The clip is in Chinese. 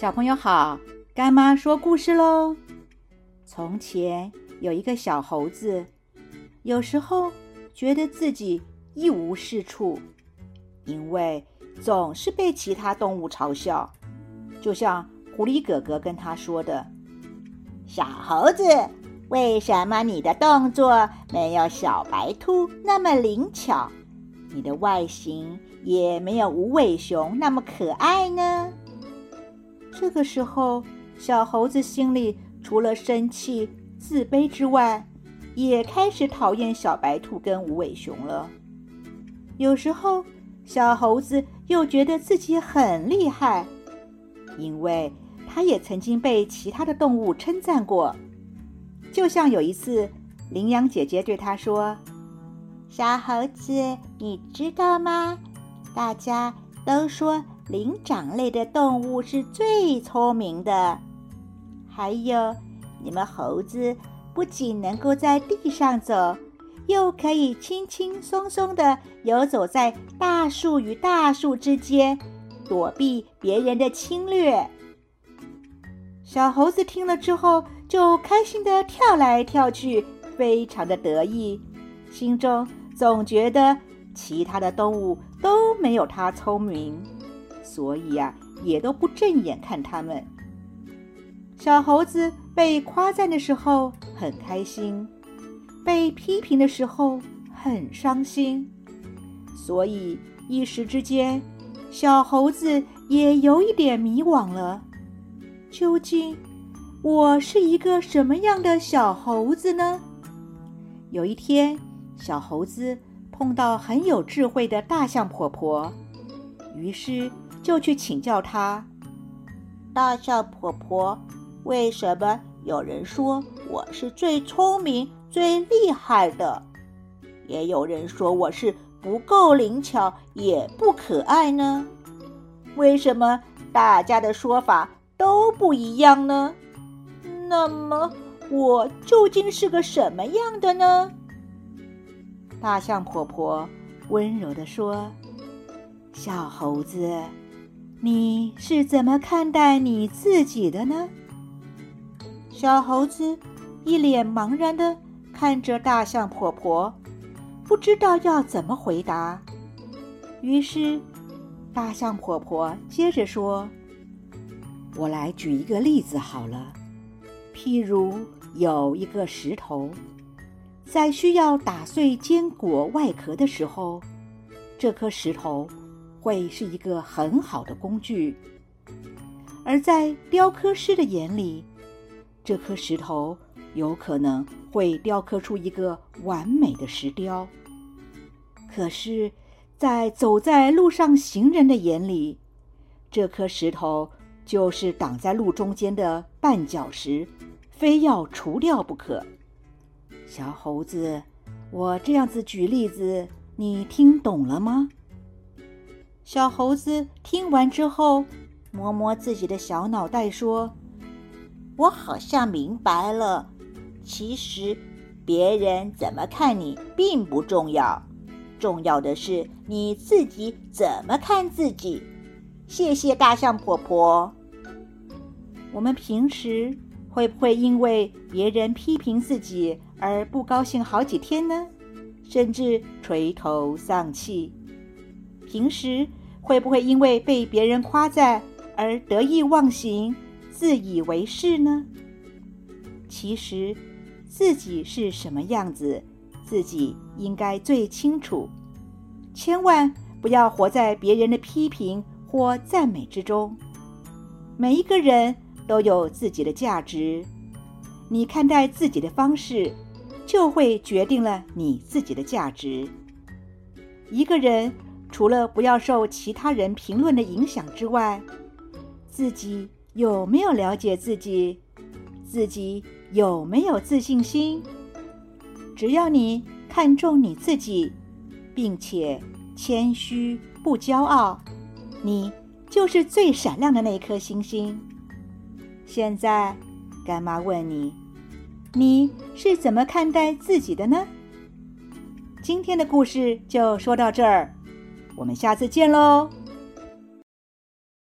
小朋友好，干妈说故事喽。从前有一个小猴子，有时候觉得自己一无是处，因为总是被其他动物嘲笑。就像狐狸哥哥跟他说的：“小猴子，为什么你的动作没有小白兔那么灵巧？你的外形也没有无尾熊那么可爱呢？”这个时候，小猴子心里除了生气、自卑之外，也开始讨厌小白兔跟无尾熊了。有时候，小猴子又觉得自己很厉害，因为他也曾经被其他的动物称赞过。就像有一次，羚羊姐姐对他说：“小猴子，你知道吗？大家都说。”灵长类的动物是最聪明的，还有你们猴子不仅能够在地上走，又可以轻轻松松的游走在大树与大树之间，躲避别人的侵略。小猴子听了之后，就开心的跳来跳去，非常的得意，心中总觉得其他的动物都没有它聪明。所以呀，也都不正眼看他们。小猴子被夸赞的时候很开心，被批评的时候很伤心。所以一时之间，小猴子也有一点迷惘了。究竟我是一个什么样的小猴子呢？有一天，小猴子碰到很有智慧的大象婆婆，于是。就去请教他，大象婆婆，为什么有人说我是最聪明、最厉害的，也有人说我是不够灵巧、也不可爱呢？为什么大家的说法都不一样呢？那么我究竟是个什么样的呢？大象婆婆温柔地说：“小猴子。”你是怎么看待你自己的呢？小猴子一脸茫然的看着大象婆婆，不知道要怎么回答。于是，大象婆婆接着说：“我来举一个例子好了。譬如有一个石头，在需要打碎坚果外壳的时候，这颗石头。”会是一个很好的工具，而在雕刻师的眼里，这颗石头有可能会雕刻出一个完美的石雕。可是，在走在路上行人的眼里，这颗石头就是挡在路中间的绊脚石，非要除掉不可。小猴子，我这样子举例子，你听懂了吗？小猴子听完之后，摸摸自己的小脑袋，说：“我好像明白了。其实，别人怎么看你并不重要，重要的是你自己怎么看自己。”谢谢大象婆婆。我们平时会不会因为别人批评自己而不高兴好几天呢？甚至垂头丧气？平时。会不会因为被别人夸赞而得意忘形、自以为是呢？其实，自己是什么样子，自己应该最清楚。千万不要活在别人的批评或赞美之中。每一个人都有自己的价值，你看待自己的方式，就会决定了你自己的价值。一个人。除了不要受其他人评论的影响之外，自己有没有了解自己？自己有没有自信心？只要你看重你自己，并且谦虚不骄傲，你就是最闪亮的那颗星星。现在，干妈问你，你是怎么看待自己的呢？今天的故事就说到这儿。我们下次见喽。